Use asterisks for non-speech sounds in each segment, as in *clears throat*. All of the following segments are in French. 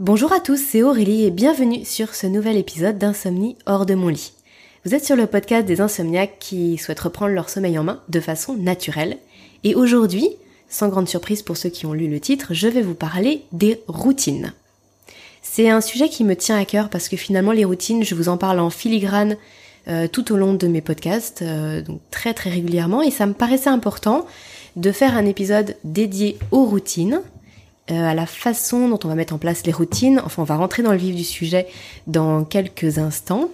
Bonjour à tous, c'est Aurélie et bienvenue sur ce nouvel épisode d'Insomnie hors de mon lit. Vous êtes sur le podcast des insomniaques qui souhaitent reprendre leur sommeil en main de façon naturelle. Et aujourd'hui, sans grande surprise pour ceux qui ont lu le titre, je vais vous parler des routines. C'est un sujet qui me tient à cœur parce que finalement les routines, je vous en parle en filigrane euh, tout au long de mes podcasts, euh, donc très très régulièrement, et ça me paraissait important de faire un épisode dédié aux routines, euh, à la façon dont on va mettre en place les routines. Enfin, on va rentrer dans le vif du sujet dans quelques instants.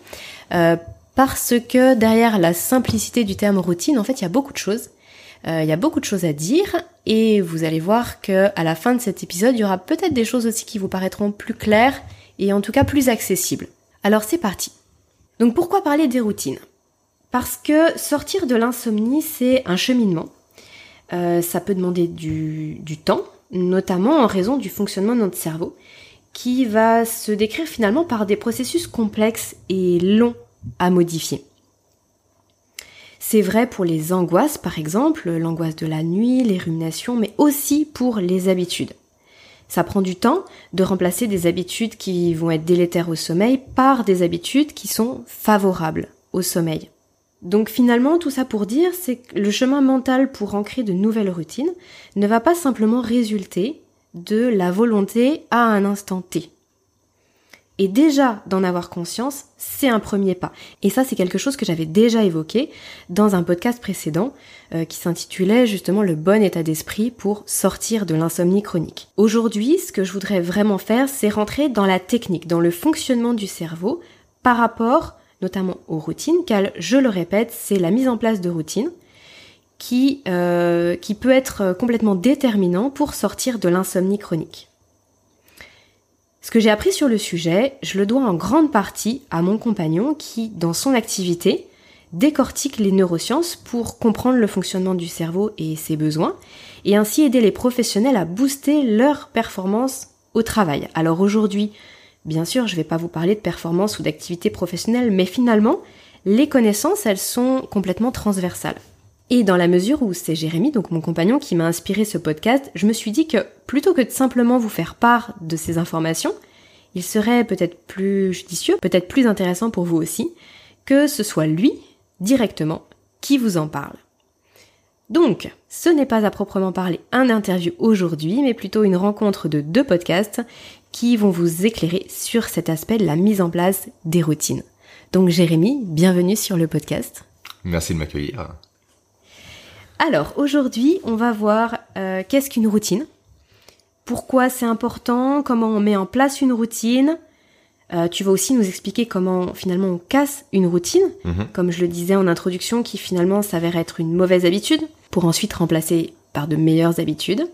parce que derrière la simplicité du terme routine, en fait, il y a beaucoup de choses. il y a beaucoup de choses à dire et vous allez voir que à la fin de cet épisode, il y aura peut-être des choses aussi qui vous paraîtront plus claires et en tout cas plus accessibles. Alors c'est parti. Donc pourquoi parler des routines? Parce que sortir de l'insomnie, c'est un cheminement. Euh, ça peut demander du temps, notamment en raison du fonctionnement de notre cerveau, qui va se décrire finalement par des processus complexes et longs à modifier. C'est vrai pour les angoisses, par exemple, l'angoisse de la nuit, les ruminations, mais aussi pour les habitudes. Ça prend du temps de remplacer des habitudes qui vont être délétères au sommeil par des habitudes qui sont favorables au sommeil. Donc finalement, tout ça pour dire, c'est que le chemin mental pour ancrer de nouvelles routines ne va pas simplement résulter de la volonté à un instant T. Et déjà d'en avoir conscience, c'est un premier pas. Et ça, c'est quelque chose que j'avais déjà évoqué dans un podcast précédent euh, qui s'intitulait justement le bon état d'esprit pour sortir de l'insomnie chronique. Aujourd'hui, ce que je voudrais vraiment faire, c'est rentrer dans la technique, dans le fonctionnement du cerveau par rapport notamment aux routines, car je le répète, c'est la mise en place de routines qui, euh, peut être complètement déterminant pour sortir de l'insomnie chronique. Ce que j'ai appris sur le sujet, je le dois en grande partie à mon compagnon qui, dans son activité, décortique les neurosciences pour comprendre le fonctionnement du cerveau et ses besoins, et ainsi aider les professionnels à booster leur performance au travail. Alors aujourd'hui, bien sûr, je ne vais pas vous parler de performance ou d'activité professionnelle, mais finalement, les connaissances, elles sont complètement transversales. Et dans la mesure où c'est Jérémy, donc mon compagnon, qui m'a inspiré ce podcast, je me suis dit que plutôt que de simplement vous faire part de ces informations, il serait peut-être plus judicieux, peut-être plus intéressant pour vous aussi, que ce soit lui, directement, qui vous en parle. Donc, ce n'est pas à proprement parler un interview aujourd'hui, mais plutôt une rencontre de deux podcasts qui vont vous éclairer sur cet aspect de la mise en place des routines. Donc Jérémy, bienvenue sur le podcast. Merci de m'accueillir. Alors aujourd'hui, on va voir euh, qu'est-ce qu'une routine, pourquoi c'est important, comment on met en place une routine? Euh, tu vas aussi nous expliquer comment finalement on casse une routine, mhm. comme je le disais en introduction, qui finalement s'avère être une mauvaise habitude, pour ensuite remplacer par de meilleures habitudes.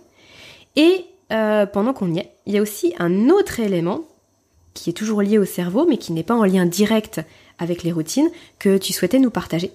Et euh, pendant qu'on y est, il y a aussi un autre élément qui est toujours lié au cerveau, mais qui n'est pas en lien direct avec les routines, que tu souhaitais nous partager.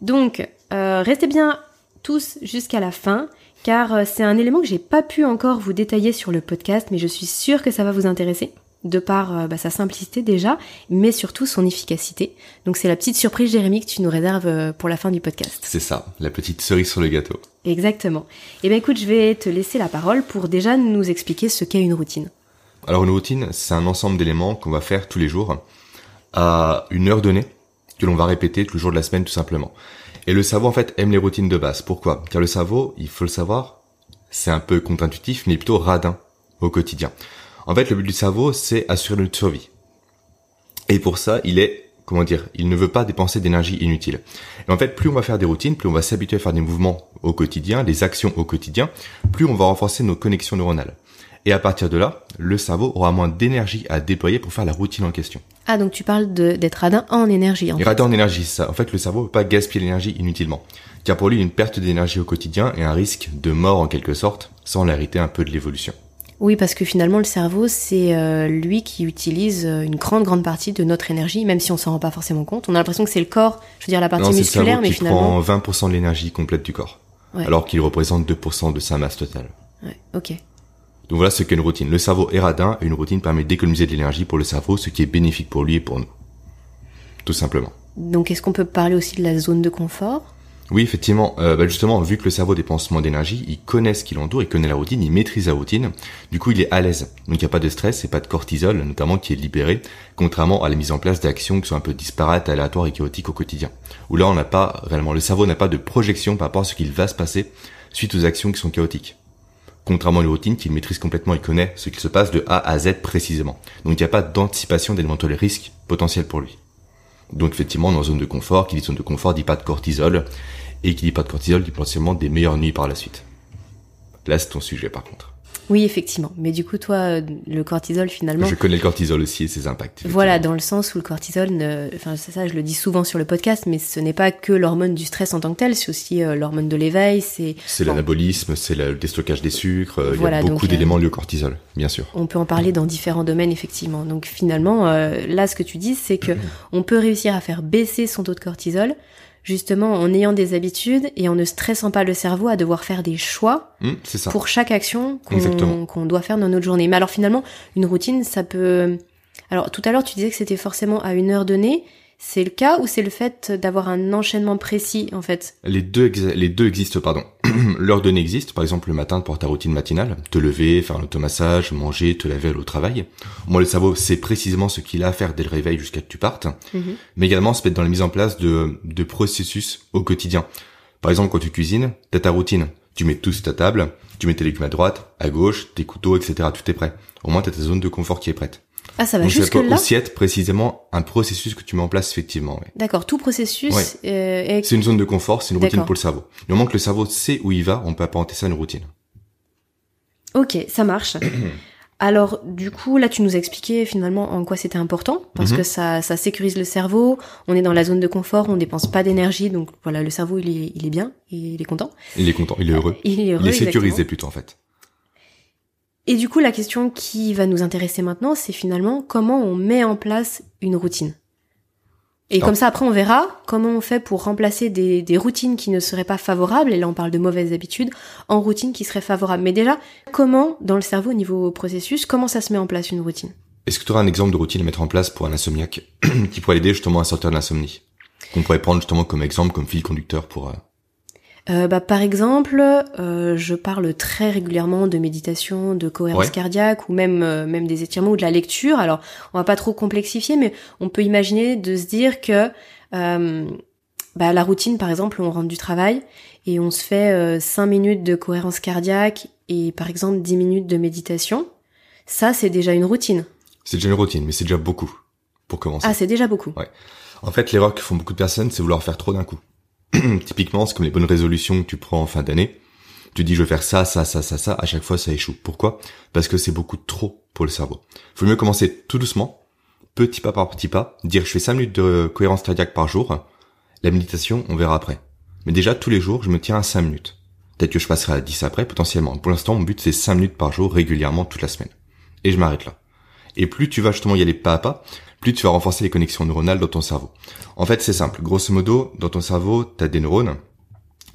Donc, restez bien tous jusqu'à la fin, car euh, c'est un élément que j'ai pas pu encore vous détailler sur le podcast, mais je suis sûre que ça va vous intéresser, de par euh, bah, sa simplicité déjà, mais surtout son efficacité. Donc c'est la petite surprise, Jérémy, que tu nous réserves euh, pour la fin du podcast. C'est ça, la petite cerise sur le gâteau. Exactement. Eh bien écoute, je vais te laisser la parole pour déjà nous expliquer ce qu'est une routine. Alors une routine, c'est un ensemble d'éléments qu'on va faire tous les jours à une heure donnée, que l'on va répéter tous les jours de la semaine tout simplement. Et le cerveau, en fait, aime les routines de base. Pourquoi? Car le cerveau, il faut le savoir, c'est un peu contre-intuitif, mais plutôt radin au quotidien. En fait, le but du cerveau, c'est assurer notre survie. Et pour ça, il est, comment dire, il ne veut pas dépenser d'énergie inutile. Et en fait, plus on va faire des routines, plus on va s'habituer à faire des mouvements au quotidien, des actions au quotidien, plus on va renforcer nos connexions neuronales. Et à partir de là, le cerveau aura moins d'énergie à déployer pour faire la routine en question. Ah, donc tu parles d'être radin en énergie. En fait. radin en énergie, ça. En fait, le cerveau ne veut pas gaspiller l'énergie inutilement. Car pour lui, une perte d'énergie au quotidien et un risque de mort en quelque sorte, sans l'arrêter un peu de l'évolution. Oui, parce que finalement, le cerveau, c'est euh, lui qui utilise euh, une grande, grande partie de notre énergie, même si on s'en rend pas forcément compte. On a l'impression que c'est le corps, je veux dire la partie musculaire, le mais qui finalement. prend 20% de l'énergie complète du corps, alors qu'il représente 2% de sa masse totale. Ouais, ok. Donc voilà ce qu'est une routine. Le cerveau est radin et une routine permet d'économiser de l'énergie pour le cerveau, ce qui est bénéfique pour lui et pour nous. Tout simplement. Donc est-ce qu'on peut parler aussi de la zone de confort? Oui, effectivement. Euh, bah justement, vu que le cerveau dépense moins d'énergie, il connaît ce qu'il entoure, il connaît la routine, il maîtrise la routine. Du coup, il est à l'aise. Donc, il n'y a pas de stress et pas de cortisol, notamment, qui est libéré, contrairement à la mise en place d'actions qui sont un peu disparates, aléatoires et chaotiques au quotidien. Où là, on n'a pas réellement, le cerveau n'a pas de projection par rapport à ce qu'il va se passer suite aux actions qui sont chaotiques. Contrairement à une routine qu'il maîtrise complètement, il connaît ce qu'il se passe de A à Z précisément. Donc, il n'y a pas d'anticipation d'éventuels risques potentiels pour lui. Donc effectivement, dans zone de confort, qui dit zone de confort dit pas de cortisol, et qui dit pas de cortisol dit potentiellement des meilleures nuits par la suite. Là, c'est ton sujet par contre. Oui, effectivement. Mais du coup, toi, euh, le cortisol, finalement. Je connais le cortisol aussi et ses impacts. Voilà, dans le sens où le cortisol, ne... enfin, c'est ça, je le dis souvent sur le podcast, mais ce n'est pas que l'hormone du stress en tant que tel, c'est aussi euh, l'hormone de l'éveil, c'est. C'est l'anabolisme, c'est le déstockage des sucres, euh, il y a beaucoup d'éléments liés au cortisol, bien sûr. On peut en parler dans différents domaines, effectivement. Donc finalement, là, ce que tu dis, c'est que *clears throat* on peut réussir à faire baisser son taux de cortisol justement en ayant des habitudes et en ne stressant pas le cerveau à devoir faire des choix mmh, pour chaque action qu'on doit faire dans notre journée. Mais alors finalement, une routine, ça peut... Alors tout à l'heure, tu disais que c'était forcément à une heure donnée. C'est le cas ou c'est le fait d'avoir un enchaînement précis en fait Les deux, les deux existent, pardon. *clears throat* L'heure donnée existe, par exemple le matin pour ta routine matinale, te lever, faire un automassage, manger, te laver au travail. Moi le cerveau sait précisément ce qu'il a à faire dès le réveil jusqu'à que tu partes, mhm. mais également se mettre dans la mise en place de, de processus au quotidien. Par exemple quand tu cuisines, t'as ta routine, tu mets tout sur ta table, tu mets tes légumes à droite, à gauche, tes couteaux, etc. Tout est prêt. Au moins t'as ta zone de confort qui est prête. Ah, ça va jusque là. Aussi être précisément un processus que tu mets en place effectivement. D'accord, tout processus. Euh, c'est une zone de confort, c'est une routine pour le cerveau. Du moment que le cerveau sait où il va, on peut apparenter ça à une routine. Ok, ça marche. *clears throat* Alors, du coup, là, tu nous as expliqué finalement en quoi c'était important, parce que mhm. ça, ça sécurise le cerveau. On est dans la zone de confort, on dépense pas d'énergie, donc voilà, le cerveau, il est, il est bien, il est content. Il est content, il est heureux. Il est heureux. Il est sécurisé plutôt en fait. Et du coup, la question qui va nous intéresser maintenant, c'est finalement comment on met en place une routine. Et comme ça, après, on verra comment on fait pour remplacer des, des, routines qui ne seraient pas favorables, et là on parle de mauvaises habitudes, en routines qui seraient favorables. Mais déjà, comment, dans le cerveau, au niveau processus, comment ça se met en place une routine? Est-ce que tu auras un exemple de routine à mettre en place pour un insomniaque *clears throat* qui pourrait aider justement à sortir de l'insomnie? Qu'on pourrait prendre justement comme exemple, comme fil conducteur pour, euh, euh, bah, par exemple, euh, je parle très régulièrement de méditation, de cohérence cardiaque ou même euh, même des étirements ou de la lecture. Alors, on va pas trop complexifier, mais on peut imaginer de se dire que bah, la routine, par exemple, on rentre du travail et on se fait 5 minutes de cohérence cardiaque et par exemple 10 minutes de méditation. Ça, c'est déjà une routine. C'est déjà une routine, mais c'est déjà beaucoup pour commencer. Ah, c'est déjà beaucoup. Ouais. En fait, l'erreur que font beaucoup de personnes, c'est vouloir faire trop d'un coup. *clears throat* Typiquement, c'est comme les bonnes résolutions que tu prends en fin d'année. Tu dis je vais faire ça, ça, ça, ça, ça, à chaque fois ça échoue. Pourquoi? Parce que c'est beaucoup trop pour le cerveau. Faut mieux commencer tout doucement, petit pas par petit pas, dire je fais 5 minutes de cohérence cardiaque par jour. La méditation, on verra après. Mais déjà, tous les jours, je me tiens à 5 minutes. Peut-être que je passerai à 10 après, potentiellement. Pour l'instant, mon but, c'est 5 minutes par jour, régulièrement, toute la semaine. Et je m'arrête là. Et plus tu vas justement y aller pas à pas, plus tu vas renforcer les connexions neuronales dans ton cerveau. En fait, c'est simple. Grosso modo, dans ton cerveau, tu as des neurones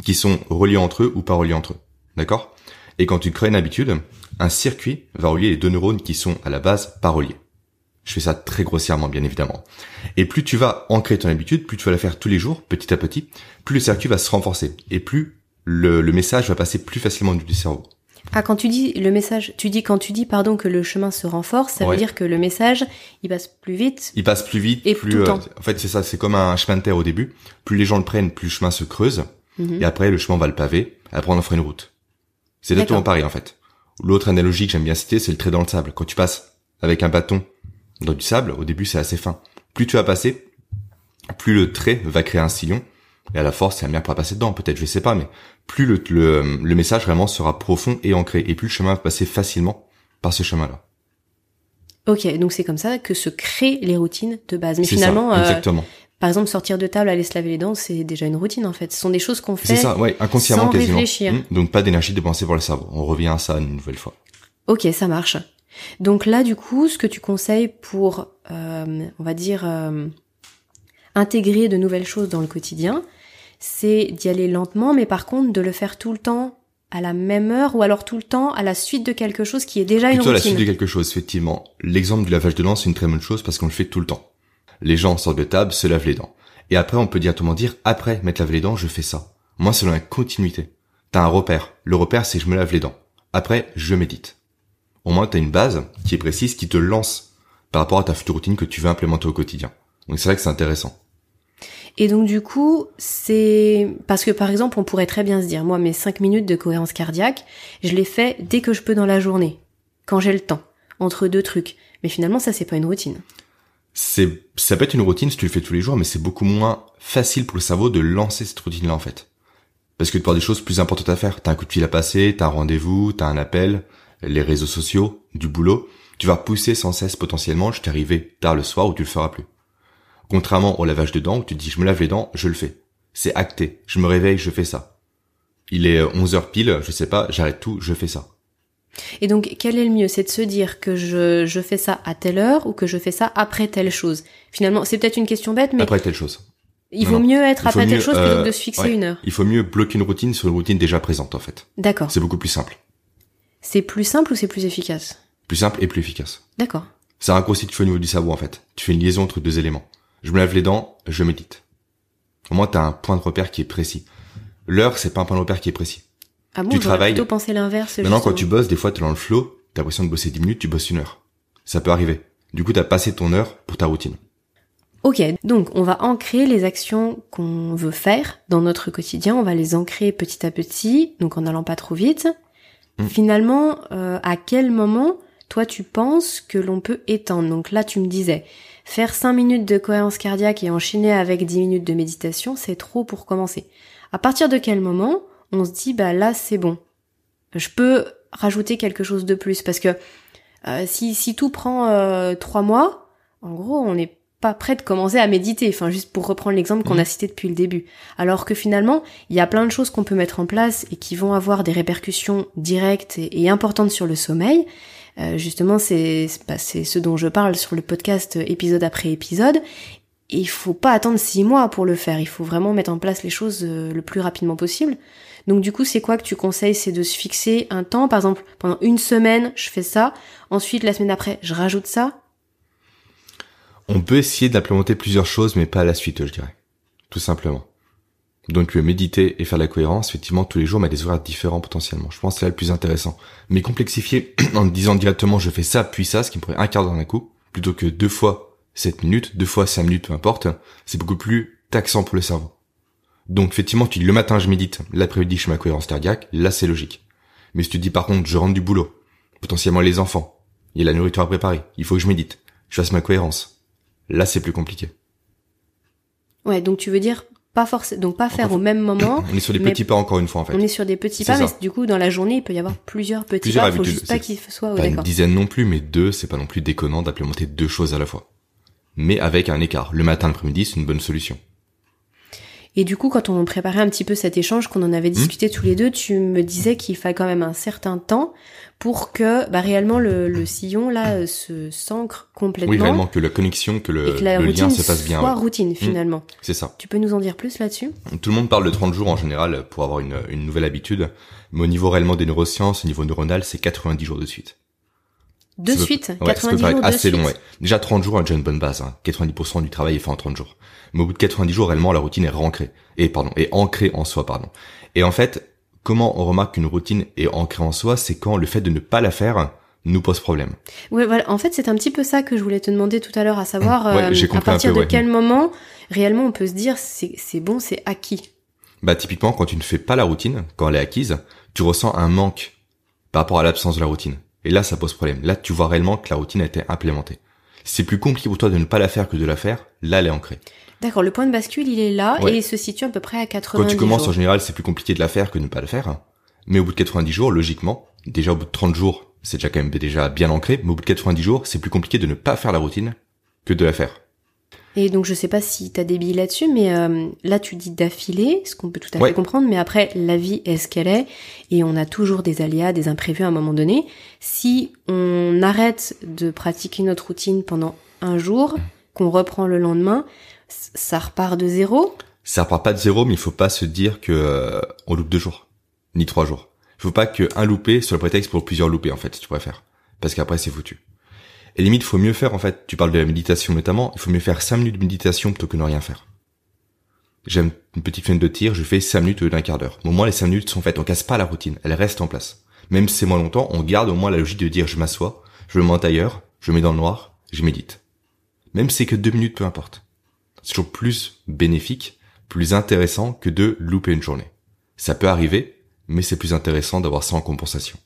qui sont reliés entre eux ou pas reliés entre eux. D'accord? Et quand tu crées une habitude, un circuit va relier les deux neurones qui sont à la base pas reliés. Je fais ça très grossièrement, bien évidemment. Et plus tu vas ancrer ton habitude, plus tu vas la faire tous les jours, petit à petit, plus le circuit va se renforcer et plus le, le message va passer plus facilement du cerveau. Ah, quand tu dis le message, tu dis quand tu dis pardon que le chemin se renforce, ça veut dire que le message il passe plus vite. Il passe plus vite, et plus. Tout le euh, en fait, c'est ça, c'est comme un chemin de terre au début. Plus les gens le prennent, plus le chemin se creuse, mhm. et après le chemin va le paver. Après on en fera une route. C'est exactement pareil en fait. L'autre analogie que j'aime bien citer, c'est le trait dans le sable. Quand tu passes avec un bâton dans du sable, au début c'est assez fin. Plus tu vas passer, plus le trait va créer un sillon, et à la force, c'est la meilleure pour passer dedans, peut-être, je sais pas, mais plus le, le, message vraiment sera profond et ancré, et plus le chemin va passer facilement par ce chemin-là. Ok, donc c'est comme ça que se créent les routines de base. Mais finalement, euh, exactement. par exemple, sortir de table, aller se laver les dents, c'est déjà une routine en fait. Ce sont des choses qu'on fait. C'est ça, ouais, inconsciemment sans quasiment. réfléchir. Mmh. donc pas d'énergie dépensée pour le cerveau. On revient à ça une nouvelle fois. Ok, ça marche. Donc là, du coup, ce que tu conseilles pour, euh, on va dire, euh, intégrer de nouvelles choses dans le quotidien, c'est d'y aller lentement, mais par contre de le faire tout le temps à la même heure ou alors tout le temps à la suite de quelque chose qui est déjà une routine. à la suite de quelque chose, effectivement. L'exemple du lavage de dents, c'est une très bonne chose parce qu'on le fait tout le temps. Les gens sortent de table, se lavent les dents. Et après, on peut directement dire, après m'être lavé les dents, je fais ça. Moi, c'est dans la continuité. T'as un repère. Le repère, c'est je me lave les dents. Après, je médite. Au moins, t'as une base qui est précise, qui te lance par rapport à ta future routine que tu veux implémenter au quotidien. Donc c'est vrai que c'est intéressant. Et donc du coup, c'est parce que par exemple, on pourrait très bien se dire, moi, mes 5 minutes de cohérence cardiaque, je les fais dès que je peux dans la journée, quand j'ai le temps, entre deux trucs. Mais finalement, ça, c'est pas une routine. C'est, ça peut être une routine si tu le fais tous les jours, mais c'est beaucoup moins facile pour le cerveau de lancer cette routine-là en fait. Parce que tu as des choses plus importantes à faire. T'as un coup de fil à passer, t'as un rendez-vous, t'as un appel, les réseaux sociaux, du boulot. Tu vas pousser sans cesse potentiellement je arrivé tard le soir ou tu le feras plus. Contrairement au lavage de dents où tu te dis je me lave les dents, je le fais. C'est acté. Je me réveille, je fais ça. Il est 11 heures pile, je sais pas, j'arrête tout, je fais ça. Et donc, quel est le mieux? C'est de se dire que je, je fais ça à telle heure ou que je fais ça après telle chose? Finalement, c'est peut-être une question bête, mais... Après telle chose. Il vaut mieux être après telle chose plutôt que de se fixer une heure. Il faut mieux bloquer une routine sur une routine déjà présente, en fait. D'accord. C'est beaucoup plus simple. C'est plus simple ou c'est plus efficace? Plus simple et plus efficace. D'accord. C'est un raccourci que tu fais au niveau du cerveau, en fait. Tu fais une liaison entre deux éléments. Je me lave les dents, je médite. Au moins, t'as un point de repère qui est précis. L'heure, c'est pas un point de repère qui est précis. Ah bon, tu travailles. plutôt penser l'inverse. Maintenant, quand tu bosses, des fois, t'es dans le flow, t'as l'impression de bosser 10 minutes, tu bosses une heure. Ça peut arriver. Du coup, t'as passé ton heure pour ta routine. Ok, donc on va ancrer les actions qu'on veut faire dans notre quotidien, on va les ancrer petit à petit, donc en n'allant pas trop vite. Mm. Finalement, euh, à quel moment, toi, tu penses que l'on peut étendre Donc là, tu me disais, faire 5 minutes de cohérence cardiaque et enchaîner avec 10 minutes de méditation, c'est trop pour commencer. À partir de quel moment on se dit, bah là, c'est bon. Je peux rajouter quelque chose de plus parce que euh, si, si tout prend euh, trois mois, en gros, on n'est pas prêt de commencer à méditer, enfin juste pour reprendre l'exemple qu'on a mmh. cité depuis le début. Alors que finalement, il y a plein de choses qu'on peut mettre en place et qui vont avoir des répercussions directes et, importantes sur le sommeil. Euh, justement, c'est bah, ce dont je parle sur le podcast épisode après épisode. Il faut pas attendre six mois pour le faire. Il faut vraiment mettre en place les choses le plus rapidement possible. Donc du coup, c'est quoi que tu conseilles? C'est de se fixer un temps, par exemple, pendant une semaine, je fais ça, ensuite la semaine d'après, je rajoute ça. On peut essayer d'implémenter plusieurs choses, mais pas à la suite, je dirais. Tout simplement. Donc méditer et faire la cohérence, effectivement, tous les jours, mais des horaires différents potentiellement. Je pense que c'est là le plus intéressant. Mais complexifier *clears throat* en disant directement je fais ça, puis ça, ce qui me pourrait un quart d'heure d'un coup, plutôt que deux fois 7 minutes, deux fois 5 minutes, peu importe, c'est beaucoup plus taxant pour le cerveau. Donc effectivement, tu dis le matin je médite, l'après-midi je fais ma cohérence cardiaque, là c'est logique. Mais si tu dis par contre je rentre du boulot, potentiellement les enfants, il y a la nourriture à préparer, il faut que je médite, je fasse ma cohérence. Là c'est plus compliqué. Ouais, donc tu veux dire pas forcément donc pas faire au même moment. *coughs* On est sur des petits pas encore une fois en fait. On est sur des petits pas, mais du coup dans la journée il peut y avoir plusieurs petits plusieurs pas. Il faut juste pas qu'ils soient pas une dizaine non plus, mais deux c'est pas non plus déconnant d'implémenter deux choses à la fois. Mais avec un écart. Le matin, l'après-midi c'est une bonne solution. Et du coup, quand on préparait un petit peu cet échange, qu'on en avait hmm. discuté tous les deux, tu me disais qu'il fallait quand même un certain temps pour que bah, réellement le, sillon là euh, se s'ancre complètement. Oui, réellement que la connexion, que le, lien se passe bien. Soit routine hmm. finalement. c'est ça. Tu peux nous en dire plus là-dessus? Tout le monde parle de 30 jours en général pour avoir une, une nouvelle habitude, mais au niveau réellement des neurosciences, au niveau neuronal, c'est 90 jours de suite. De suite, 90 jours de assez suite. long, ouais. Déjà 30 jours, déjà une bonne base. Hein. 90% du travail est fait en 30 jours. Mais au bout de 90 jours, réellement, la routine est rancrée. Et pardon, est ancrée en soi, pardon. Et en fait, comment on remarque qu'une routine est ancrée en soi, c'est quand le fait de ne pas la faire nous pose problème. Ouais, voilà. En fait, c'est un petit peu ça que je voulais te demander tout à l'heure, à savoir euh, à partir de quel moment réellement on peut se dire c'est c'est bon, c'est acquis? Bah typiquement, quand tu ne fais pas la routine, quand elle est acquise, tu ressens un manque par rapport à l'absence de la routine. Et là, ça pose problème. Là, tu vois réellement que la routine a été implémentée. c'est plus compliqué pour toi de ne pas la faire que de la faire, là, elle est ancrée. D'accord, le point de bascule, il est là et il se situe à peu près à 90 Quand tu commences, en général, c'est plus compliqué de la faire que de ne pas la faire. Mais au bout de 90 jours, logiquement, déjà au bout de 30 jours, c'est déjà quand même déjà bien ancré, mais au bout de 90 jours, c'est plus compliqué de ne pas faire la routine que de la faire. Et donc je sais pas si tu as des billes là-dessus, mais euh, là tu dis d'affilée, ce qu'on peut tout à fait comprendre, mais après la vie est ce qu'elle est, et on a toujours des aléas, des imprévus à un moment donné. Si on arrête de pratiquer notre routine pendant un jour, qu'on reprend le lendemain, ça repart de zéro? Ça repart pas de zéro, mais il faut pas se dire que euh, on loupe deux jours, ni trois jours. Il faut pas qu'un loupé soit le prétexte pour plusieurs loupés en fait, si tu préfères, parce qu'après c'est foutu. Et limite, faut mieux faire, en fait, tu parles de la méditation notamment, il faut mieux faire 5 minutes de méditation plutôt que ne rien faire. j'aime une petite fenêtre de tir, je fais 5 minutes au lieu d'un quart d'heure. Au moins, les 5 minutes sont faites, on casse pas la routine, elle reste en place. Même si c'est moins longtemps, on garde au moins la logique de dire je m'assois, je me monte ailleurs, je mets dans le noir, je médite. Même si c'est que 2 minutes, peu importe. C'est toujours plus bénéfique, plus intéressant que de louper une journée. Ça peut arriver, mais c'est plus intéressant d'avoir ça en compensation.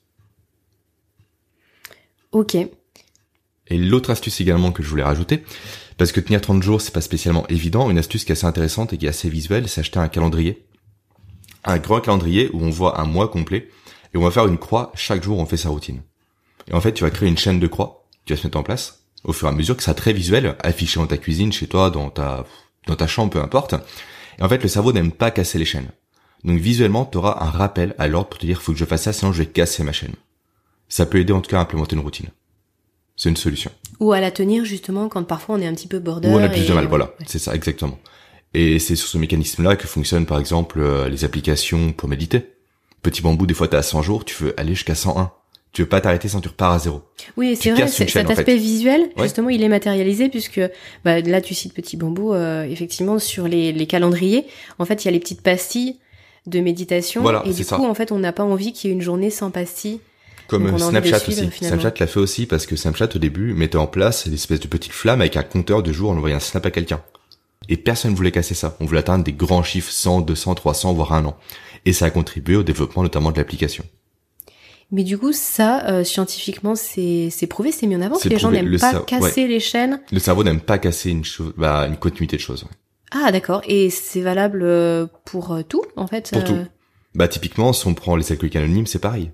Ok. Et l'autre astuce également que je voulais rajouter, parce que tenir 30 jours, c'est pas spécialement évident, une astuce qui est assez intéressante et qui est assez visuelle, c'est acheter un calendrier. Un grand calendrier où on voit un mois complet, et on va faire une croix chaque jour où on fait sa routine. Et en fait, tu vas créer une chaîne de croix, tu vas se mettre en place, au fur et à mesure que ça très visuel, affiché dans ta cuisine, chez toi, dans ta, dans ta chambre, peu importe. Et en fait, le cerveau n'aime pas casser les chaînes. Donc visuellement, tu auras un rappel à l'ordre pour te dire, faut que je fasse ça, sinon je vais casser ma chaîne. Ça peut aider en tout cas à implémenter une routine. C'est une solution. Ou à la tenir justement quand parfois on est un petit peu border. Ou on a plus de mal, voilà. C'est ça, exactement. Et c'est sur ce mécanisme-là que fonctionnent par exemple euh, les applications pour méditer. Petit bambou, des fois t'es à 100 jours, tu veux aller jusqu'à 101. Tu veux pas t'arrêter sans tu repars à zéro. Oui, c'est vrai, cet aspect visuel, justement, il est matérialisé puisque bah, là tu cites Petit Bambou, euh, effectivement, sur les, les calendriers, en fait, il y a les petites pastilles de méditation. Voilà, et du coup, en fait, on n'a pas envie qu'il y ait une journée sans pastilles. Comme Snapchat aussi. Snapchat l'a fait aussi parce que Snapchat au début mettait en place l'espèce de petite flamme avec un compteur de jours, on envoyait un snap à quelqu'un. Et personne ne voulait casser ça. On voulait atteindre des grands chiffres 100, 200, 300, voire un an. Et ça a contribué au développement notamment de l'application. Mais du coup, ça, euh, scientifiquement, c'est prouvé, c'est mis en avant que les gens n'aiment pas casser les chaînes. Le cerveau n'aime pas casser une bah, une continuité de choses. Ah, d'accord. Et c'est valable euh, pour euh, tout, en fait. Pour tout. Bah, typiquement, si on prend les alcooliques anonymes, c'est pareil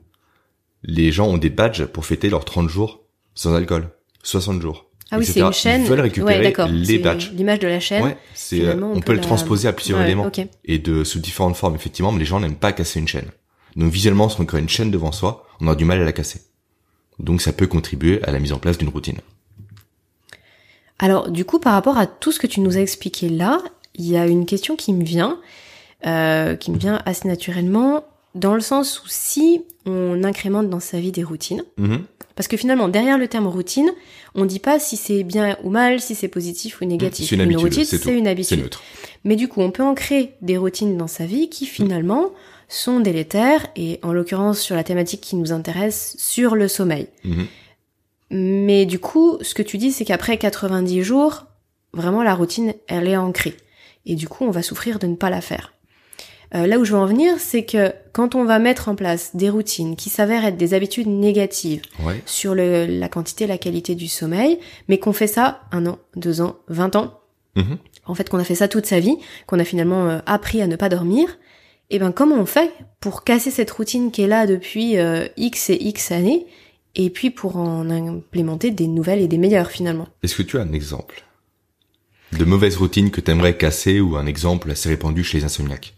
les gens ont des badges pour fêter leurs 30 jours sans alcool, 60 jours. Ah oui, c'est une chaîne. Ils veulent récupérer les badges. L'image de la chaîne. Ouais, c'est, euh, on, peut, le transposer à plusieurs éléments. Et de, sous différentes formes, effectivement, mais les gens n'aiment pas casser une chaîne. Donc, visuellement, si on crée une chaîne devant soi, on a du mal à la casser. Donc, ça peut contribuer à la mise en place d'une routine. Alors, du coup, par rapport à tout ce que tu nous as expliqué là, il y a une question qui me vient, euh, qui me vient assez naturellement dans le sens où si on incrémente dans sa vie des routines, mhm. parce que finalement derrière le terme routine, on dit pas si c'est bien ou mal, si c'est positif ou négatif. C'est une, habitude, routine, c'est une habitude. neutre. Mais du coup, on peut en créer des routines dans sa vie qui finalement sont délétères et en l'occurrence sur la thématique qui nous intéresse, sur le sommeil. Mhm. Mais du coup, ce que tu dis, c'est qu'après 90 jours, vraiment la routine, elle est ancrée. Et du coup, on va souffrir de ne pas la faire. Euh, là où je veux en venir, c'est que quand on va mettre en place des routines qui s'avèrent être des habitudes négatives sur le, la quantité, la qualité du sommeil, mais qu'on fait ça un an, deux ans, vingt ans, mhm. en fait qu'on a fait ça toute sa vie, qu'on a finalement euh, appris à ne pas dormir, et eh ben comment on fait pour casser cette routine qui est là depuis euh, X et X années, et puis pour en implémenter des nouvelles et des meilleures finalement? Est-ce que tu as un exemple de mauvaise routine que tu aimerais casser ou un exemple assez répandu chez les insomniaques?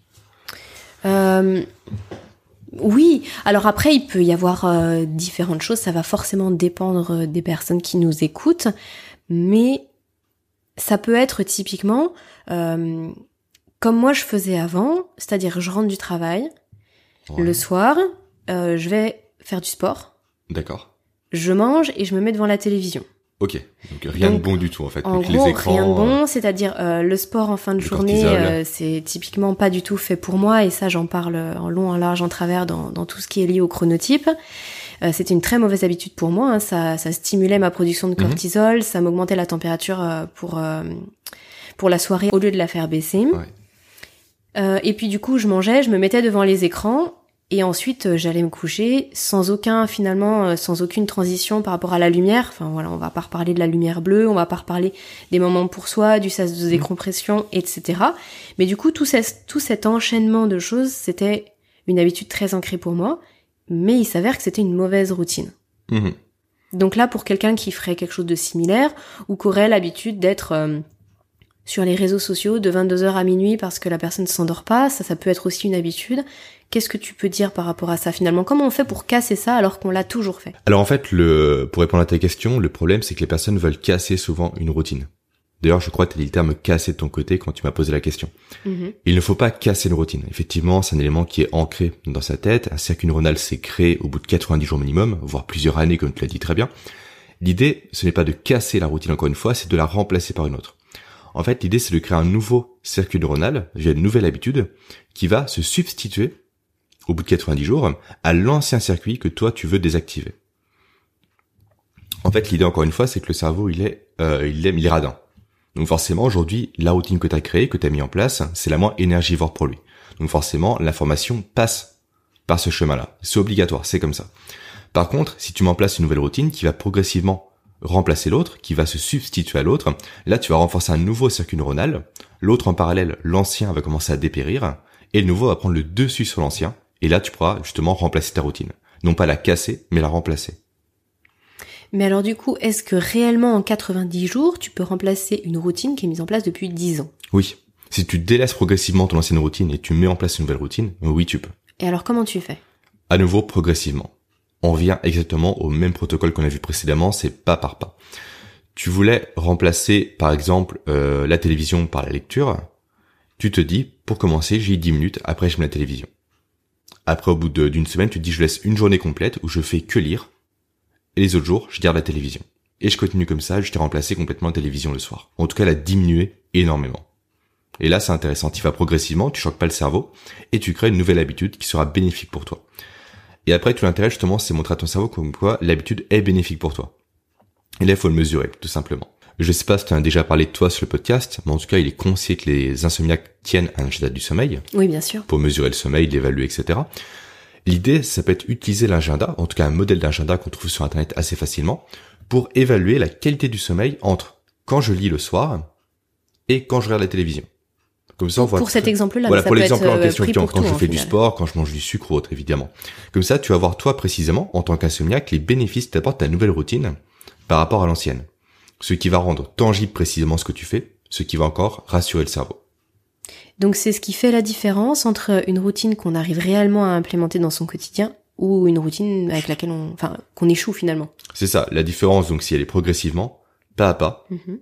Euh, oui, alors après, il peut y avoir euh, différentes choses, ça va forcément dépendre euh, des personnes qui nous écoutent, mais ça peut être typiquement comme moi je faisais avant, c'est-à-dire je rentre du travail, le soir, je vais faire du sport. D'accord. Je mange et je me mets devant la télévision. Ok, donc rien de bon du tout en fait. En gros, rien de bon, euh, c'est-à-dire euh, le sport en fin de journée, euh, c'est typiquement pas du tout fait pour moi et ça j'en parle en long, en large, en travers dans, dans tout ce qui est lié au chronotype. C'était une très mauvaise habitude pour moi, hein. ça, ça stimulait ma production de mhm. cortisol, ça m'augmentait la température pour pour la soirée au lieu de la faire baisser. Ouais. et puis du coup, je mangeais, je me mettais devant les écrans et ensuite, euh, j'allais me coucher sans aucun, finalement, euh, sans aucune transition par rapport à la lumière. Enfin voilà, on va pas reparler de la lumière bleue, on va pas reparler des moments pour soi, du sas de décompression, etc. Mais du coup, tout, tout cet enchaînement de choses, c'était une habitude très ancrée pour moi, mais il s'avère que c'était une mauvaise routine. Mhm. Donc là, pour quelqu'un qui ferait quelque chose de similaire, ou qui aurait l'habitude d'être euh, sur les réseaux sociaux de 22h à minuit parce que la personne ne s'endort pas, ça, ça peut être aussi une habitude. Qu'est-ce que tu peux dire par rapport à ça finalement? Comment on fait pour casser ça alors qu'on l'a toujours fait? Alors en fait, le, pour répondre à ta question, le problème c'est que les personnes veulent casser souvent une routine. D'ailleurs, je crois que tu as dit le terme casser de ton côté quand tu m'as posé la question. Mm-hmm. Il ne faut pas casser une routine. Effectivement, c'est un élément qui est ancré dans sa tête. Un circuit neuronal s'est créé au bout de 90 jours minimum, voire plusieurs années, comme tu l'as dit très bien. L'idée, ce n'est pas de casser la routine encore une fois, c'est de la remplacer par une autre. En fait, l'idée, c'est de créer un nouveau circuit neuronal via une nouvelle habitude qui va se substituer au bout de 90 jours à l'ancien circuit que toi, tu veux désactiver. En fait, l'idée, encore une fois, c'est que le cerveau, il est, euh, il aime, il est radin. Donc forcément, aujourd'hui, la routine que tu as créée, que tu as mis en place, c'est la moins énergivore pour lui. Donc forcément, l'information passe par ce chemin-là. C'est obligatoire, c'est comme ça. Par contre, si tu mets en place une nouvelle routine qui va progressivement remplacer l'autre, qui va se substituer à l'autre, là tu vas renforcer un nouveau circuit neuronal, l'autre en parallèle, l'ancien va commencer à dépérir, et le nouveau va prendre le dessus sur l'ancien, et là tu pourras justement remplacer ta routine. Non pas la casser, mais la remplacer. Mais alors du coup, est-ce que réellement en 90 jours, tu peux remplacer une routine qui est mise en place depuis 10 ans? Oui. Si tu délaisses progressivement ton ancienne routine et tu mets en place une nouvelle routine, oui tu peux. Et alors comment tu fais? À nouveau progressivement. On revient exactement au même protocole qu'on a vu précédemment, c'est pas par pas. Tu voulais remplacer par exemple euh, la télévision par la lecture, tu te dis pour commencer j'ai 10 minutes, après je mets la télévision. Après au bout d'une semaine tu te dis je laisse une journée complète où je fais que lire, et les autres jours je garde la télévision. Et je continue comme ça, je t'ai remplacé complètement la télévision le soir. En tout cas, elle a diminué énormément. Et là, c'est intéressant. Tu vas progressivement, tu choques pas le cerveau, et tu crées une nouvelle habitude qui sera bénéfique pour toi. Et après, tout l'intérêt, justement, c'est montrer à ton cerveau comme quoi l'habitude est bénéfique pour toi. Et là, il faut le mesurer, tout simplement. Je sais pas si tu as déjà parlé de toi sur le podcast, mais en tout cas, il est conseillé que les insomniaques tiennent un agenda du sommeil. Oui, bien sûr. Pour mesurer le sommeil, l'évaluer, etc. L'idée, ça peut être utiliser l'agenda, en tout cas un modèle d'agenda qu'on trouve sur Internet assez facilement, pour évaluer la qualité du sommeil entre quand je lis le soir et quand je regarde la télévision. Comme ça, on voit. Pour cet exemple-là, voilà, pour l'exemple en euh, question, quand, je fais du sport, quand je mange du sucre ou autre, évidemment. Comme ça, tu vas voir toi précisément, en tant qu'insomniaque, les bénéfices t'apporte ta nouvelle routine par rapport à l'ancienne. Ce qui va rendre tangible précisément ce que tu fais, ce qui va encore rassurer le cerveau. Donc c'est ce qui fait la différence entre une routine qu'on arrive réellement à implémenter dans son quotidien ou une routine avec laquelle on, enfin, qu'on échoue finalement. C'est ça, la différence. Donc si elle est progressivement, pas à pas, mhm.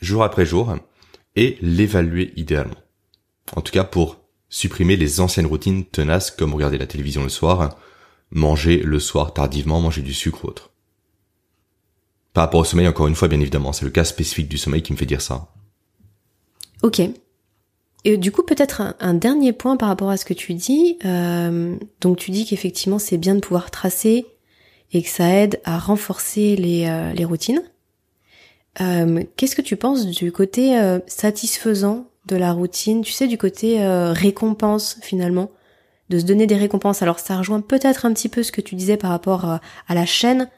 jour après jour, et l'évaluer idéalement. En tout cas pour supprimer les anciennes routines tenaces comme regarder la télévision le soir, manger le soir tardivement, manger du sucre ou autre. Par rapport au sommeil, encore une fois, bien évidemment, c'est le cas spécifique du sommeil qui me fait dire ça. Ok. Et du coup, peut-être un, dernier point par rapport à ce que tu dis. Euh, donc, tu dis qu'effectivement, c'est bien de pouvoir tracer et que ça aide à renforcer les, euh, les routines. Euh, qu'est-ce que tu penses du côté euh, satisfaisant de la routine? Tu sais, du côté euh, récompense finalement, de se donner des récompenses. Alors ça rejoint peut-être un petit peu ce que tu disais par rapport à, la chaîne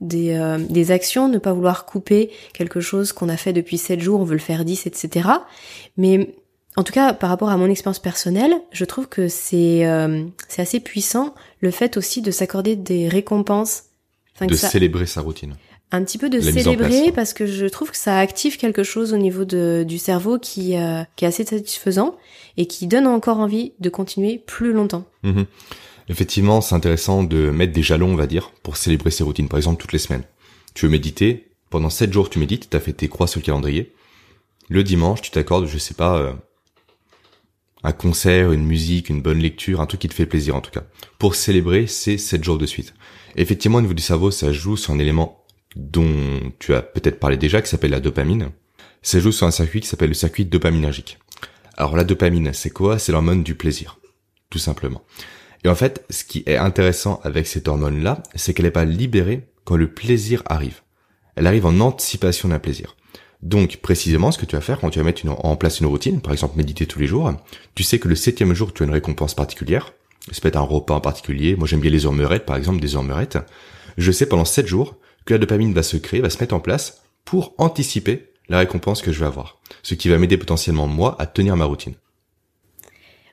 des, des actions, ne pas vouloir couper quelque chose qu'on a fait depuis 7 jours, on veut le faire 10, etc. Mais en tout cas, par rapport à mon expérience personnelle, je trouve que c'est c'est assez puissant le fait aussi de s'accorder des récompenses. de célébrer sa routine un petit peu de célébrer parce que je trouve que ça active quelque chose au niveau de, du cerveau qui, euh, qui est assez satisfaisant et qui donne encore envie de continuer plus longtemps. Mhm. Effectivement, c'est intéressant de mettre des jalons, on va dire, pour célébrer ses routines. Par exemple, toutes les semaines. Tu veux méditer, pendant 7 jours tu médites, tu as fait tes croix sur le calendrier. Le dimanche, tu t'accordes, je sais pas, euh, un concert, une musique, une bonne lecture, un truc qui te fait plaisir en tout cas. Pour célébrer ces 7 jours de suite. effectivement, au niveau du cerveau, ça joue sur un élément dont tu as peut-être parlé déjà, qui s'appelle la dopamine. Ça joue sur un circuit qui s'appelle le circuit dopaminergique. Alors la dopamine, c'est quoi? C'est l'hormone du plaisir, tout simplement. Et en fait, ce qui est intéressant avec cette hormone-là, c'est qu'elle n'est pas libérée quand le plaisir arrive. Elle arrive en anticipation d'un plaisir. Donc, précisément, ce que tu vas faire quand tu vas mettre en place une routine, par exemple méditer tous les jours, tu sais que le septième jour, tu as une récompense particulière. Ça peut être un repas en particulier. Moi, j'aime bien les ormerettes, par exemple, des ormerettes. Je sais pendant sept jours que la dopamine va se créer, va se mettre en place pour anticiper la récompense que je vais avoir. Ce qui va m'aider potentiellement moi à tenir ma routine.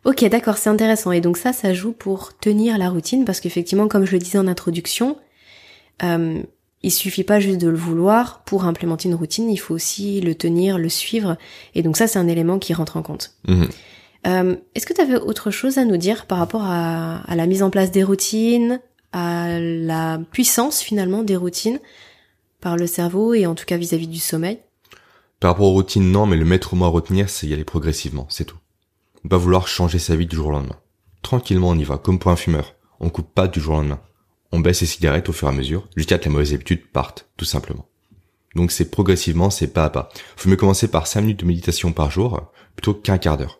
Ok, d'accord, c'est intéressant. Et donc ça, ça joue pour tenir la routine parce qu'effectivement, comme je le disais en introduction, euh, il suffit pas juste de le vouloir pour implémenter une routine, il faut aussi le tenir, le suivre. Et donc ça, c'est un élément qui rentre en compte. Mhm. Euh, Est-ce que tu avais autre chose à nous dire par rapport à, à, la mise en place des routines, à la puissance finalement des routines par le cerveau et en tout cas vis-à-vis du sommeil Par rapport aux routines, non, mais le maître mot à retenir, c'est y aller progressivement, c'est tout. On pas vouloir changer sa vie du jour au lendemain. Tranquillement, on y va, comme pour un fumeur. On coupe pas du jour au lendemain. On baisse ses cigarettes au fur et à mesure, jusqu'à que les mauvaises habitudes partent, tout simplement. Donc c'est progressivement, c'est pas à pas. Faut mieux commencer par 5 minutes de méditation par jour plutôt qu'un quart d'heure.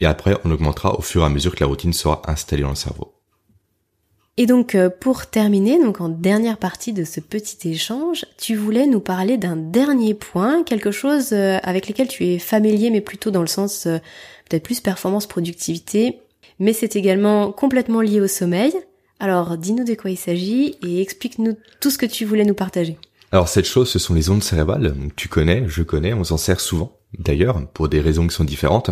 Et après, on augmentera au fur et à mesure que la routine sera installée dans le cerveau. Et donc euh, pour terminer, donc en dernière partie de ce petit échange, tu voulais nous parler d'un dernier point, quelque chose euh, avec lequel tu es familier, mais plutôt dans le sens euh, peut-être plus performance, productivité, mais c'est également complètement lié au sommeil. Alors dis-nous de quoi il s'agit et explique-nous tout ce que tu voulais nous partager. Alors cette chose, ce sont les ondes cérébrales. Tu connais, je connais, on s'en sert souvent. D'ailleurs, pour des raisons qui sont différentes.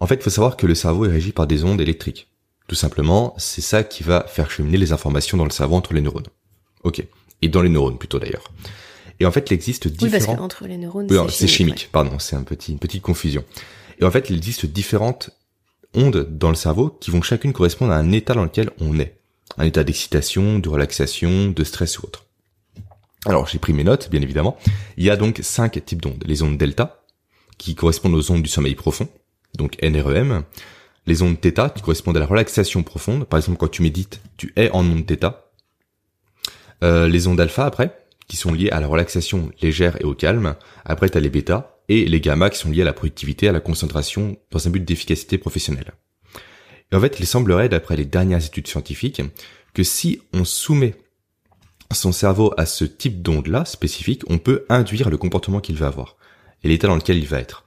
En fait, il faut savoir que le cerveau est régi par des ondes électriques. Tout simplement, c'est ça qui va faire cheminer les informations dans le cerveau entre les neurones. Ok. Et dans les neurones plutôt d'ailleurs. Et en fait, il existe différents... Oui, parce qu'entre les neurones, c'est chimique. Pardon, c'est un petit, une petite confusion. Et en fait, il existe différentes ondes dans le cerveau qui vont chacune correspondre à un état dans lequel on est. Un état d'excitation, de relaxation, de stress ou autre. Alors, j'ai pris mes notes, bien évidemment. Il y a donc cinq types d'ondes. Les ondes delta, qui correspondent aux ondes du sommeil profond, donc NREM les ondes θ qui correspondent à la relaxation profonde. Par exemple, quand tu médites, tu es en onde θ. Euh, les ondes alpha après, qui sont liées à la relaxation légère et au calme. Après, tu as les bêta et les gamma qui sont liés à la productivité, à la concentration dans un but d'efficacité professionnelle. Et en fait, il semblerait, d'après les dernières études scientifiques, que si on soumet son cerveau à ce type d'onde-là spécifique, on peut induire le comportement qu'il va avoir et l'état dans lequel il va être.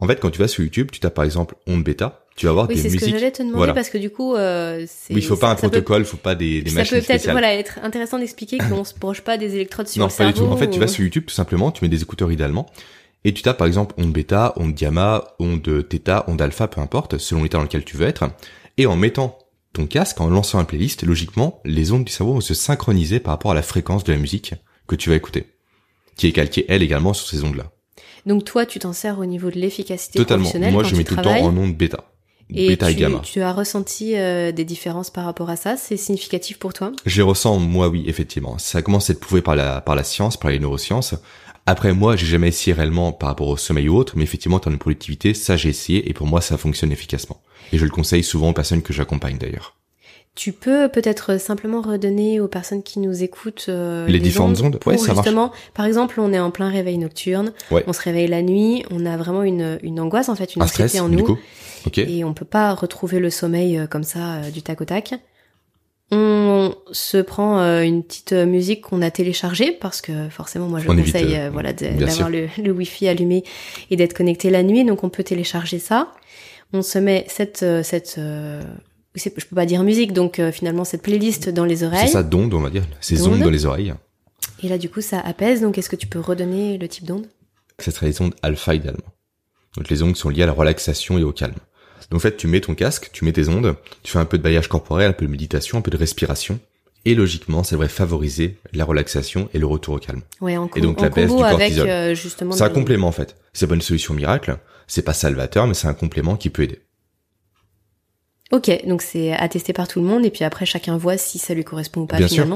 En fait, quand tu vas sur YouTube, tu tapes par exemple onde bêta, tu vas voir oui, des musiques. Oui, c'est ce que j'allais te demander parce que du coup, euh, oui, il faut pas un protocole, il faut pas des, des ça machines peut peut-être voilà être intéressant d'expliquer qu'on se broche pas des électrodes sur non, le cerveau. Non, pas du tout. En fait, tu vas sur YouTube tout simplement, tu mets des écouteurs idéalement et tu tapes par exemple onde bêta, onde gamma, onde theta, onde alpha, peu importe, selon l'état dans lequel tu veux être. Et en mettant ton casque, en lançant un playlist, logiquement, les ondes du cerveau vont se synchroniser par rapport à la fréquence de la musique que tu vas écouter, qui est calquée elle également sur ces ondes-là. Donc toi, tu t'en sers au niveau de l'efficacité Totalement. Moi, quand je mets tout le temps en onde bêta. Et bêta tu, et gamma. tu as ressenti euh, des différences par rapport à ça? C'est significatif pour toi? Je les ressens, moi, oui, effectivement. Ça commence à être prouvé par la, par la science, par les neurosciences. Après, moi, j'ai jamais essayé réellement par rapport au sommeil ou autre, mais effectivement, en une productivité, ça, j'ai essayé, et pour moi, ça fonctionne efficacement. Et je le conseille souvent aux personnes que j'accompagne, d'ailleurs. Tu peux peut-être simplement redonner aux personnes qui nous écoutent euh, Les différentes ondes pour Ouais, ça marche. justement, par exemple, on est en plein réveil nocturne, Ouais. on se réveille la nuit, on a vraiment une, une angoisse en fait, une Un anxiété en nous, coup. Ok. et on peut pas retrouver le sommeil euh, comme ça euh, du tac au tac. On se prend euh, une petite euh, musique qu'on a téléchargée parce que forcément moi je On conseille voilà d'avoir le, le wifi allumé et d'être connecté la nuit donc on peut télécharger ça. On se met cette cette euh, je peux pas dire musique donc euh, finalement cette playlist dans les C'est oreilles ça, d'onde, on va dire. Ces ondes dans les oreilles. et là du coup ça apaise donc est-ce que tu peux redonner le type d'onde? Ce serait les ondes alpha idéalement. Donc les ondes qui sont liées à la relaxation et au calme. Donc en fait, tu mets ton casque, tu mets tes ondes, tu fais un peu de baillage corporel, un peu de méditation, un peu de respiration. Et logiquement, ça devrait favoriser la relaxation et le retour au calme. Ouais, en, Et donc, en la baisse du cortisol. euh, C'est un complément en fait. C'est pas une solution miracle, c'est pas salvateur, mais c'est un complément qui peut aider. Ok, donc c'est attesté par tout le monde et puis après chacun voit si ça lui correspond ou pas Bien sûr.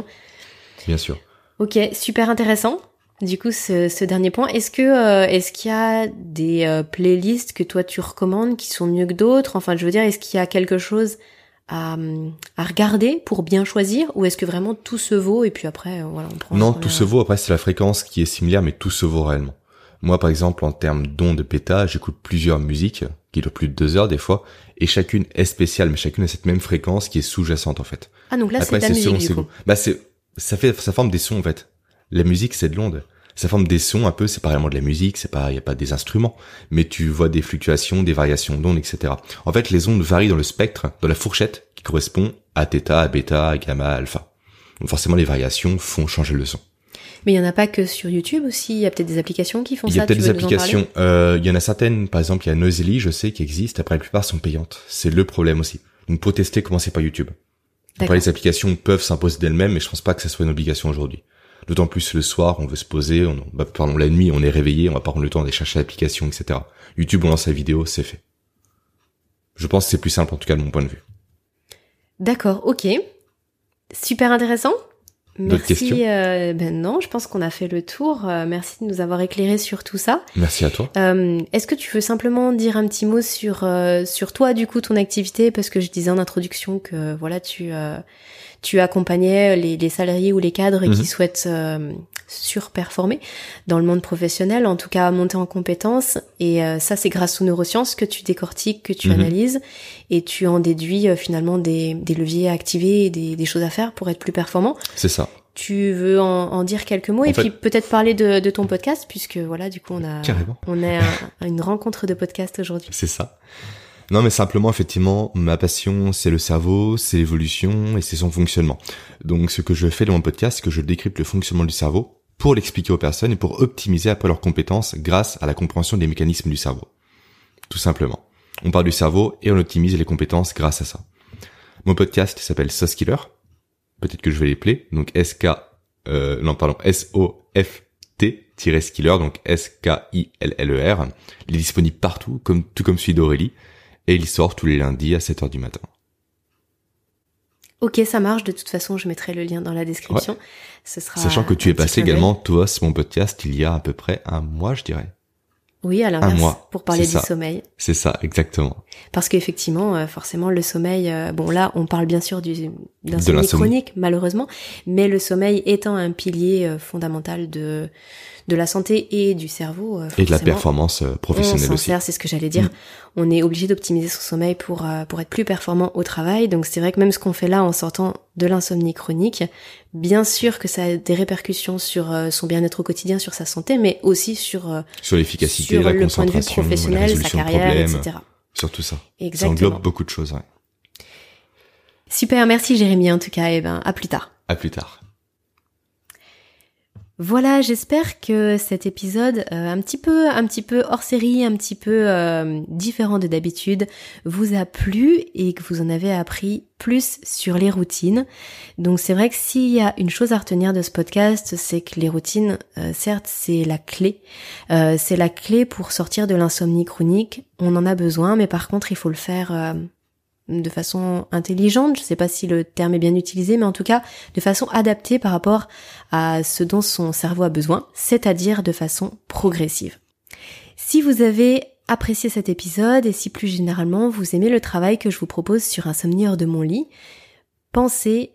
Bien sûr. Ok, super intéressant. Du coup, ce, ce dernier point, est-ce que euh, est-ce qu'il y a des euh, playlists que toi tu recommandes qui sont mieux que d'autres? Enfin, je veux dire, est-ce qu'il y a quelque chose à, à regarder pour bien choisir? Ou est-ce que vraiment tout se vaut et puis après, euh, voilà, on prend. Non, on tout se vaut. Après, c'est la fréquence qui est similaire, mais tout se vaut réellement. Moi, par exemple, en termes d'ondes bêta, j'écoute plusieurs musiques qui durent plus de deux heures des fois, et chacune est spéciale, mais chacune a cette même fréquence qui est sous-jacente en fait. Ah donc là, c'est selon ses goûts. Bah, c'est, ça fait, ça forme des sons en fait. La musique, c'est de l'onde. Ça forme des sons un peu, c'est pas vraiment de la musique, c'est pas, y a pas des instruments, mais tu vois des fluctuations, des variations d'ondes, etc. En fait, les ondes varient dans le spectre, dans la fourchette qui correspond à θ, à bêta, à gamma, à alpha. Donc forcément, les variations font changer le son. Mais il y en a pas que sur YouTube aussi. Il y a peut-être des applications qui font Il y ça. a peut-être des applications. Euh, il y en a certaines, par exemple, il y a Noisily, je sais, qui existent. Après, la plupart sont payantes. C'est le problème aussi. Donc, pour tester, commencez par YouTube. Après, les applications peuvent s'imposer d'elles-mêmes, mais je pense pas que ça soit une obligation aujourd'hui. D'autant plus le soir, on veut se poser, on, bah, pardon, la nuit, on est réveillé, on va pas prendre le temps d'aller chercher l'application, etc. YouTube, on lance la vidéo, c'est fait. Je pense que c'est plus simple, en tout cas, de mon point de vue. D'accord, ok. Super intéressant. D'autres Merci. questions? euh, ben non, je pense qu'on a fait le tour. Euh, merci de nous avoir éclairé sur tout ça. Merci à toi. Euh, Est-ce que tu veux simplement dire un petit mot sur euh, sur toi, du coup, ton activité, parce que je disais en introduction que voilà, tu euh, tu accompagnais les, les salariés ou les cadres Mhm. qui souhaitent euh, surperformer dans le monde professionnel, en tout cas monter en compétences. Et euh, ça, c'est grâce aux neurosciences que tu décortiques, que tu Mhm. analyses, et tu en déduis euh, finalement des, des leviers à activer et des, des choses à faire pour être plus performant. C'est ça. Tu veux en, en dire quelques mots En et fait- puis peut-être parler de, de ton podcast, puisque voilà, du coup, on a, Carrément. on a un- *laughs* une rencontre de podcast aujourd'hui. C'est ça. Non, mais simplement, effectivement, ma passion, c'est le cerveau, c'est l'évolution et c'est son fonctionnement. Donc, ce que je fais dans mon podcast, c'est que je décrypte le fonctionnement du cerveau pour l'expliquer aux personnes et pour optimiser après leurs compétences grâce à la compréhension des mécanismes du cerveau. Tout simplement. On parle du cerveau et on optimise les compétences grâce à ça. Mon podcast s'appelle Sauce Killer. Peut-être que je vais l'épeler. Donc, SK, euh, non, pardon, S-O-F-T-Skiller, donc S-K-I-L-L-E-R. Il est disponible partout, comme, tout comme celui d'Aurélie. Et il sort tous les lundis à 7h du matin. Ok, ça marche. De toute façon, je mettrai le lien dans la description. Ce sera Sachant que tu es passé également, toi, sur mon podcast, il y a à peu près un mois, je dirais. Oui, à l'inverse, pour parler du ça. sommeil. C'est ça, exactement. Parce qu'effectivement, euh, forcément, le sommeil, euh, bon là, on parle bien sûr du l'insomnie. chronique, malheureusement, mais le sommeil étant un pilier euh, fondamental de de la santé et du cerveau. euh, Et de la performance On professionnelle aussi. c'est ce que j'allais dire. Mm. On est obligé d'optimiser son sommeil pour pour être plus performant au travail. Donc c'est vrai que même ce qu'on fait là en sortant de l'insomnie chronique, bien sûr que ça a des répercussions sur euh, son bien-être au quotidien, sur sa santé, mais aussi sur euh, Sur l'efficacité, sur la le point de vue concentration, la professionnel, sa de carrière, etc. sur tout ça. Ça Exactement. englobe beaucoup de choses, ouais. Super, merci Jérémy en tout cas. Et ben à plus tard. À plus tard. Voilà, j'espère que cet épisode euh, un petit peu un petit peu hors série, un petit peu euh, différent de d'habitude vous a plu et que vous en avez appris plus sur les routines. Donc c'est vrai que s'il y a une chose à retenir de ce podcast, c'est que les routines euh, certes, c'est la clé. Euh, c'est la clé pour sortir de l'insomnie chronique. On en a besoin, mais par contre, il faut le faire de façon intelligente, je sais pas si le terme est bien utilisé, mais en tout cas de façon adaptée par rapport à ce dont son cerveau a besoin, c'est-à-dire de façon progressive. Si vous avez apprécié cet épisode et si plus généralement vous aimez le travail que je vous propose sur Insomnie hors de mon lit, pensez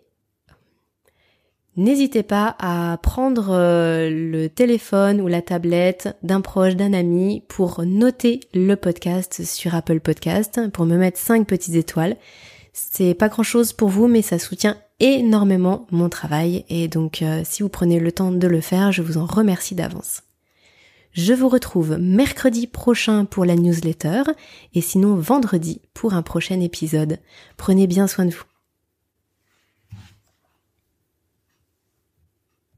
N'hésitez pas à prendre euh, le téléphone ou la tablette d'un proche, d'un ami pour noter le podcast sur Apple Podcast, pour me mettre 5 petites étoiles. C'est pas grand chose pour vous, mais ça soutient énormément mon travail et donc euh, si vous prenez le temps de le faire, je vous en remercie d'avance. Je vous retrouve mercredi prochain pour la newsletter et sinon vendredi pour un prochain épisode. Prenez bien soin de vous.